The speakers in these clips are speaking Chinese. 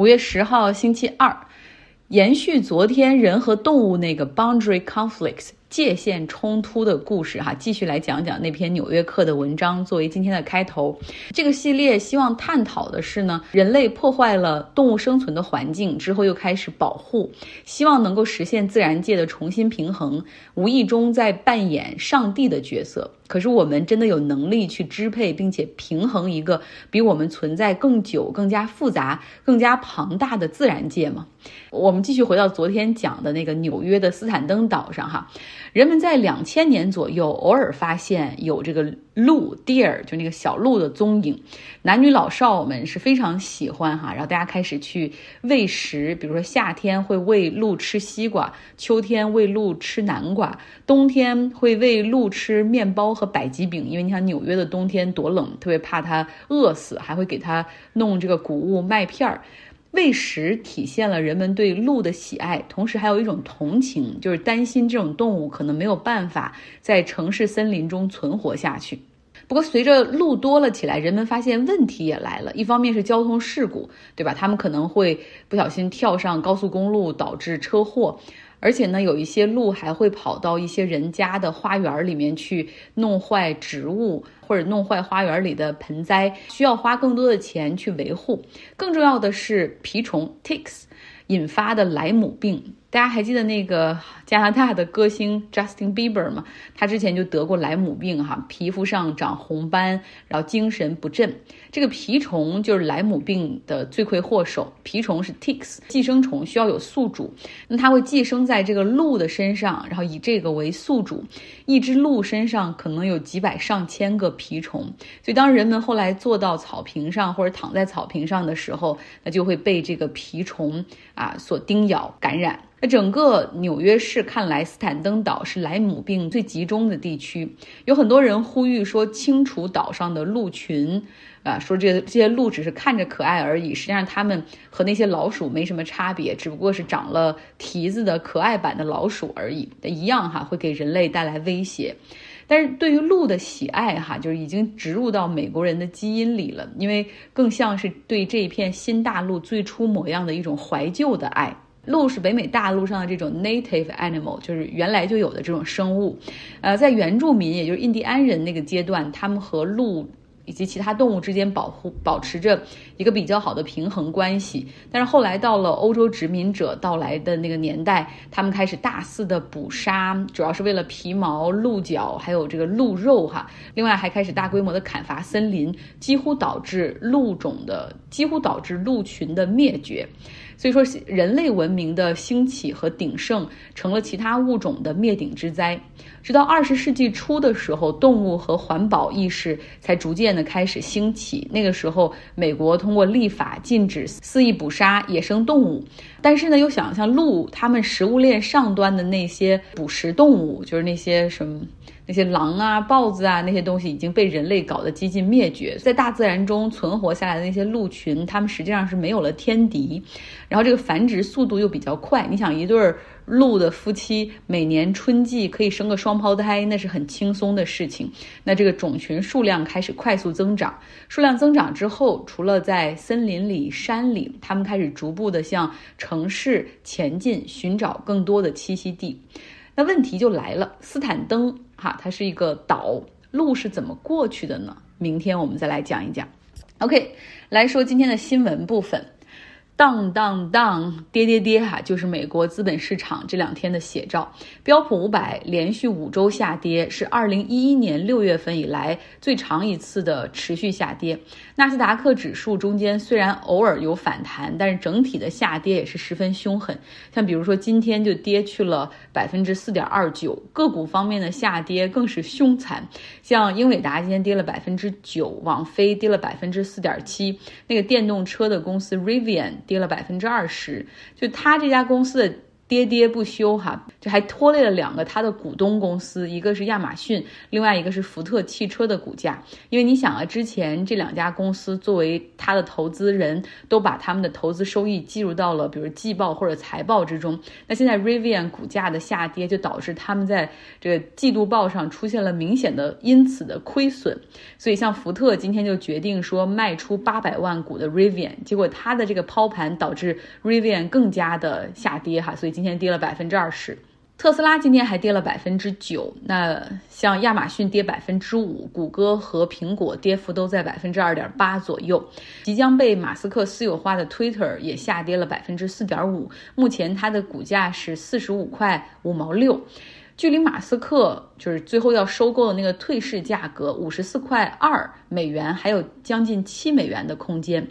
五月十号，星期二，延续昨天人和动物那个 boundary conflicts。界限冲突的故事，哈，继续来讲讲那篇《纽约客》的文章，作为今天的开头。这个系列希望探讨的是呢，人类破坏了动物生存的环境之后，又开始保护，希望能够实现自然界的重新平衡，无意中在扮演上帝的角色。可是我们真的有能力去支配并且平衡一个比我们存在更久、更加复杂、更加庞大的自然界吗？我们继续回到昨天讲的那个纽约的斯坦登岛上，哈。人们在两千年左右偶尔发现有这个鹿 deer，就那个小鹿的踪影，男女老少们是非常喜欢哈，然后大家开始去喂食，比如说夏天会喂鹿吃西瓜，秋天喂鹿吃南瓜，冬天会喂鹿吃面包和百吉饼，因为你想纽约的冬天多冷，特别怕它饿死，还会给它弄这个谷物麦片儿。喂食体现了人们对鹿的喜爱，同时还有一种同情，就是担心这种动物可能没有办法在城市森林中存活下去。不过，随着鹿多了起来，人们发现问题也来了。一方面是交通事故，对吧？他们可能会不小心跳上高速公路，导致车祸。而且呢，有一些鹿还会跑到一些人家的花园里面去弄坏植物，或者弄坏花园里的盆栽，需要花更多的钱去维护。更重要的是，蜱虫 ticks 引发的莱姆病。大家还记得那个加拿大的歌星 Justin Bieber 吗？他之前就得过莱姆病，哈，皮肤上长红斑，然后精神不振。这个蜱虫就是莱姆病的罪魁祸首。蜱虫是 ticks 寄生虫，需要有宿主，那它会寄生在这个鹿的身上，然后以这个为宿主。一只鹿身上可能有几百上千个蜱虫，所以当人们后来坐到草坪上或者躺在草坪上的时候，那就会被这个蜱虫啊所叮咬感染。那整个纽约市看来，斯坦登岛是莱姆病最集中的地区。有很多人呼吁说，清除岛上的鹿群，啊，说这这些鹿只是看着可爱而已，实际上它们和那些老鼠没什么差别，只不过是长了蹄子的可爱版的老鼠而已，一样哈，会给人类带来威胁。但是对于鹿的喜爱，哈，就是已经植入到美国人的基因里了，因为更像是对这一片新大陆最初模样的一种怀旧的爱。鹿是北美大陆上的这种 native animal，就是原来就有的这种生物。呃，在原住民，也就是印第安人那个阶段，他们和鹿以及其他动物之间保护保持着一个比较好的平衡关系。但是后来到了欧洲殖民者到来的那个年代，他们开始大肆的捕杀，主要是为了皮毛、鹿角还有这个鹿肉哈。另外还开始大规模的砍伐森林，几乎导致鹿种的几乎导致鹿群的灭绝。所以说，人类文明的兴起和鼎盛成了其他物种的灭顶之灾。直到二十世纪初的时候，动物和环保意识才逐渐的开始兴起。那个时候，美国通过立法禁止肆意捕杀野生动物，但是呢，又想像鹿，它们食物链上端的那些捕食动物，就是那些什么。那些狼啊、豹子啊，那些东西已经被人类搞得几近灭绝。在大自然中存活下来的那些鹿群，它们实际上是没有了天敌，然后这个繁殖速度又比较快。你想，一对鹿的夫妻每年春季可以生个双胞胎，那是很轻松的事情。那这个种群数量开始快速增长，数量增长之后，除了在森林里、山里，它们开始逐步的向城市前进，寻找更多的栖息地。那问题就来了，斯坦登。哈，它是一个岛，路是怎么过去的呢？明天我们再来讲一讲。OK，来说今天的新闻部分。当当当，跌跌跌哈，就是美国资本市场这两天的写照。标普五百连续五周下跌，是二零一一年六月份以来最长一次的持续下跌。纳斯达克指数中间虽然偶尔有反弹，但是整体的下跌也是十分凶狠。像比如说今天就跌去了百分之四点二九，个股方面的下跌更是凶残。像英伟达今天跌了百分之九，网飞跌了百分之四点七，那个电动车的公司 Rivian。跌了百分之二十，就他这家公司的跌跌不休哈，就还拖累了两个它的股东公司，一个是亚马逊，另外一个是福特汽车的股价。因为你想啊，之前这两家公司作为它的投资人都把他们的投资收益计入到了比如季报或者财报之中。那现在 Rivian 股价的下跌，就导致他们在这个季度报上出现了明显的因此的亏损。所以像福特今天就决定说卖出八百万股的 Rivian，结果它的这个抛盘导致 Rivian 更加的下跌哈，所以今天跌了百分之二十。特斯拉今天还跌了百分之九，那像亚马逊跌百分之五，谷歌和苹果跌幅都在百分之二点八左右。即将被马斯克私有化的 Twitter 也下跌了百分之四点五，目前它的股价是四十五块五毛六，距离马斯克就是最后要收购的那个退市价格五十四块二美元还有将近七美元的空间。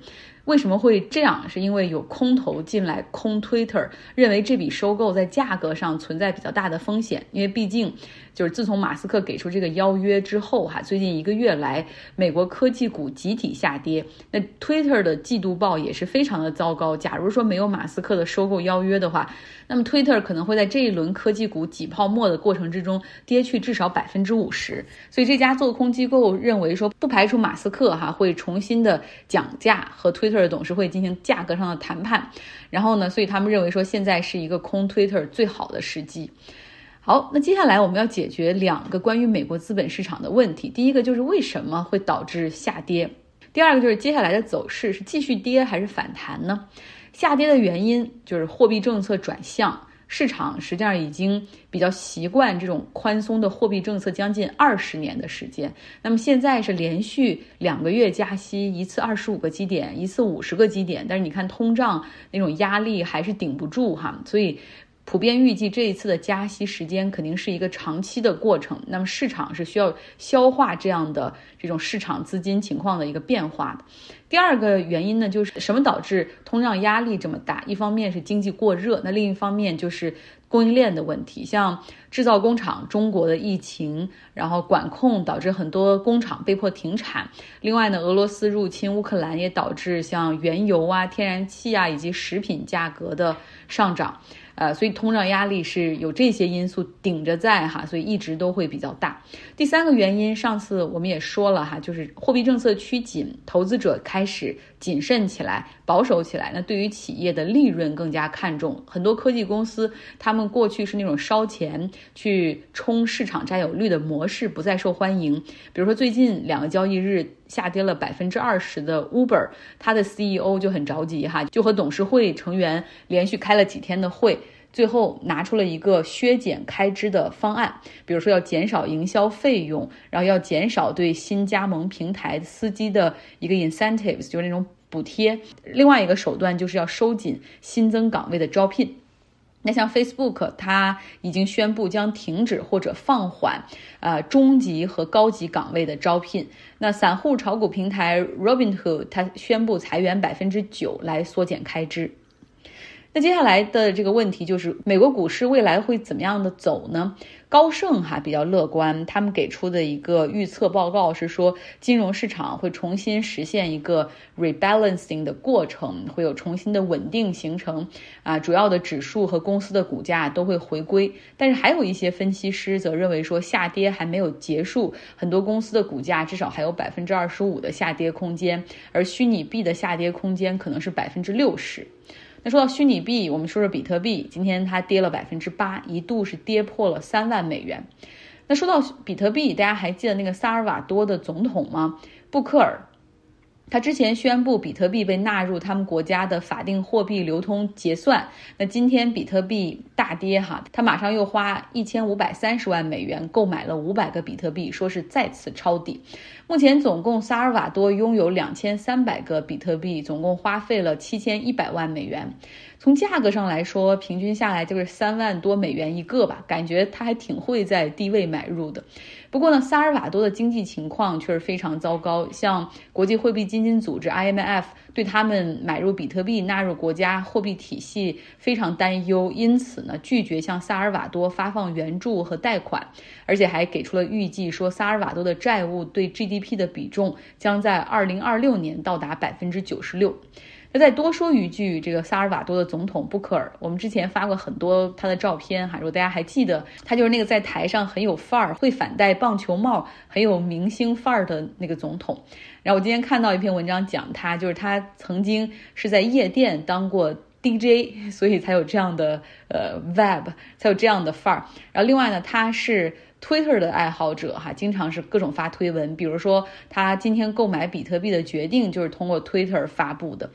为什么会这样？是因为有空头进来空推特认为这笔收购在价格上存在比较大的风险，因为毕竟。就是自从马斯克给出这个邀约之后，哈，最近一个月来，美国科技股集体下跌。那 Twitter 的季度报也是非常的糟糕。假如说没有马斯克的收购邀约的话，那么 Twitter 可能会在这一轮科技股挤泡沫的过程之中跌去至少百分之五十。所以这家做空机构认为说，不排除马斯克哈会重新的讲价和 Twitter 的董事会进行价格上的谈判。然后呢，所以他们认为说现在是一个空 Twitter 最好的时机。好，那接下来我们要解决两个关于美国资本市场的问题。第一个就是为什么会导致下跌，第二个就是接下来的走势是继续跌还是反弹呢？下跌的原因就是货币政策转向，市场实际上已经比较习惯这种宽松的货币政策将近二十年的时间。那么现在是连续两个月加息，一次二十五个基点，一次五十个基点，但是你看通胀那种压力还是顶不住哈，所以。普遍预计这一次的加息时间肯定是一个长期的过程，那么市场是需要消化这样的这种市场资金情况的一个变化的。第二个原因呢，就是什么导致通胀压力这么大？一方面是经济过热，那另一方面就是供应链的问题，像制造工厂，中国的疫情，然后管控导致很多工厂被迫停产。另外呢，俄罗斯入侵乌克兰也导致像原油啊、天然气啊以及食品价格的上涨。呃，所以通胀压力是有这些因素顶着在哈，所以一直都会比较大。第三个原因，上次我们也说了哈，就是货币政策趋紧，投资者开始谨慎起来，保守起来。那对于企业的利润更加看重，很多科技公司他们过去是那种烧钱去冲市场占有率的模式不再受欢迎。比如说最近两个交易日。下跌了百分之二十的 Uber，它的 CEO 就很着急哈，就和董事会成员连续开了几天的会，最后拿出了一个削减开支的方案，比如说要减少营销费用，然后要减少对新加盟平台司机的一个 incentives，就是那种补贴。另外一个手段就是要收紧新增岗位的招聘。那像 Facebook，它已经宣布将停止或者放缓，呃，中级和高级岗位的招聘。那散户炒股平台 Robinhood，它宣布裁员百分之九来缩减开支。那接下来的这个问题就是，美国股市未来会怎么样的走呢？高盛哈比较乐观，他们给出的一个预测报告是说，金融市场会重新实现一个 rebalancing 的过程，会有重新的稳定形成啊，主要的指数和公司的股价都会回归。但是还有一些分析师则认为说，下跌还没有结束，很多公司的股价至少还有百分之二十五的下跌空间，而虚拟币的下跌空间可能是百分之六十。那说到虚拟币，我们说说比特币，今天它跌了百分之八，一度是跌破了三万美元。那说到比特币，大家还记得那个萨尔瓦多的总统吗？布克尔。他之前宣布比特币被纳入他们国家的法定货币流通结算，那今天比特币大跌哈，他马上又花一千五百三十万美元购买了五百个比特币，说是再次抄底。目前总共萨尔瓦多拥有两千三百个比特币，总共花费了七千一百万美元。从价格上来说，平均下来就是三万多美元一个吧，感觉他还挺会在低位买入的。不过呢，萨尔瓦多的经济情况却是非常糟糕，像国际货币基金组织 IMF 对他们买入比特币纳入国家货币体系非常担忧，因此呢，拒绝向萨尔瓦多发放援助和贷款，而且还给出了预计，说萨尔瓦多的债务对 GDP 的比重将在2026年到达百分之九十六。那再多说一句，这个萨尔瓦多的总统布克尔，我们之前发过很多他的照片哈，如果大家还记得，他就是那个在台上很有范儿，会反戴棒球帽，很有明星范儿的那个总统。然后我今天看到一篇文章讲他，就是他曾经是在夜店当过 DJ，所以才有这样的呃 vibe，才有这样的范儿。然后另外呢，他是 Twitter 的爱好者哈，经常是各种发推文，比如说他今天购买比特币的决定就是通过 Twitter 发布的。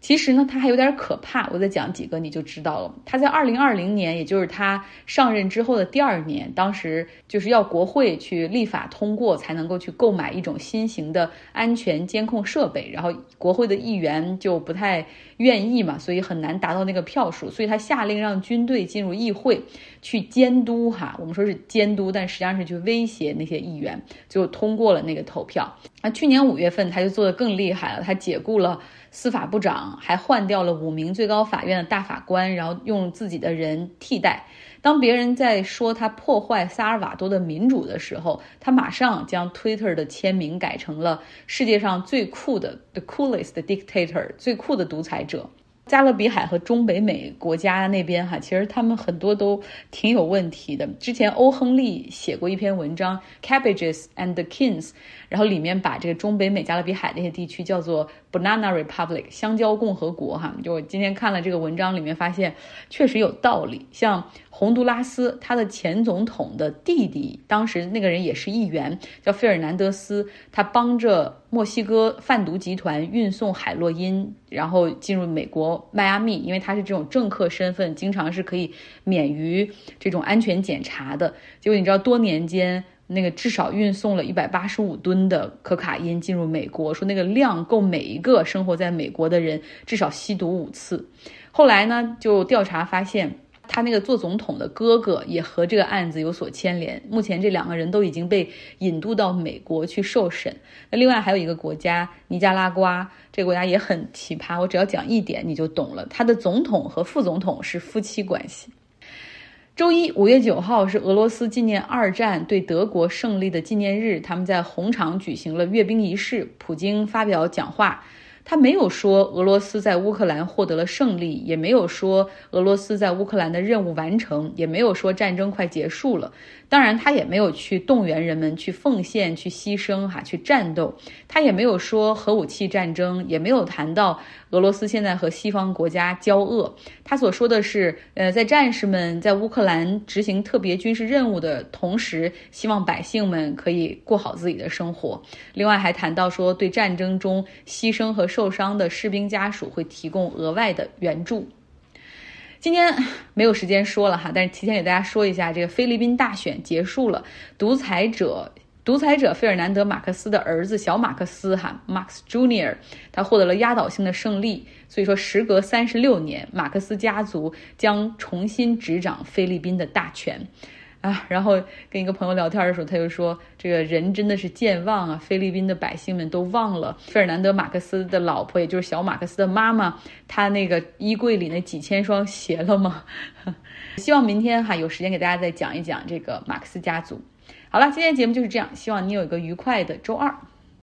其实呢，他还有点可怕。我再讲几个你就知道了。他在二零二零年，也就是他上任之后的第二年，当时就是要国会去立法通过，才能够去购买一种新型的安全监控设备。然后国会的议员就不太愿意嘛，所以很难达到那个票数。所以他下令让军队进入议会去监督哈，我们说是监督，但实际上是去威胁那些议员，就通过了那个投票。那去年五月份他就做得更厉害了，他解雇了。司法部长还换掉了五名最高法院的大法官，然后用自己的人替代。当别人在说他破坏萨尔瓦多的民主的时候，他马上将 Twitter 的签名改成了世界上最酷的 The coolest dictator，最酷的独裁者。加勒比海和中北美国家那边哈，其实他们很多都挺有问题的。之前欧亨利写过一篇文章《Cabbages and Kings》，然后里面把这个中北美加勒比海那些地区叫做 Banana Republic 香蕉共和国哈。就我今天看了这个文章，里面发现确实有道理。像洪都拉斯，他的前总统的弟弟，当时那个人也是议员，叫费尔南德斯，他帮着。墨西哥贩毒集团运送海洛因，然后进入美国迈阿密，因为他是这种政客身份，经常是可以免于这种安全检查的。结果你知道，多年间那个至少运送了一百八十五吨的可卡因进入美国，说那个量够每一个生活在美国的人至少吸毒五次。后来呢，就调查发现。他那个做总统的哥哥也和这个案子有所牵连，目前这两个人都已经被引渡到美国去受审。那另外还有一个国家尼加拉瓜，这个国家也很奇葩。我只要讲一点你就懂了，他的总统和副总统是夫妻关系。周一五月九号是俄罗斯纪念二战对德国胜利的纪念日，他们在红场举行了阅兵仪式，普京发表讲话。他没有说俄罗斯在乌克兰获得了胜利，也没有说俄罗斯在乌克兰的任务完成，也没有说战争快结束了。当然，他也没有去动员人们去奉献、去牺牲、哈去战斗。他也没有说核武器战争，也没有谈到俄罗斯现在和西方国家交恶。他所说的是，呃，在战士们在乌克兰执行特别军事任务的同时，希望百姓们可以过好自己的生活。另外还谈到说，对战争中牺牲和受受伤的士兵家属会提供额外的援助。今天 没有时间说了哈，但是提前给大家说一下，这个菲律宾大选结束了，独裁者独裁者费尔南德·马克思的儿子小马克思哈，Max Junior，他获得了压倒性的胜利，所以说时隔三十六年，马克思家族将重新执掌菲律宾的大权。啊，然后跟一个朋友聊天的时候，他就说：“这个人真的是健忘啊！菲律宾的百姓们都忘了费尔南德·马克思的老婆，也就是小马克思的妈妈，他那个衣柜里那几千双鞋了吗？” 希望明天哈有时间给大家再讲一讲这个马克思家族。好了，今天节目就是这样，希望你有一个愉快的周二。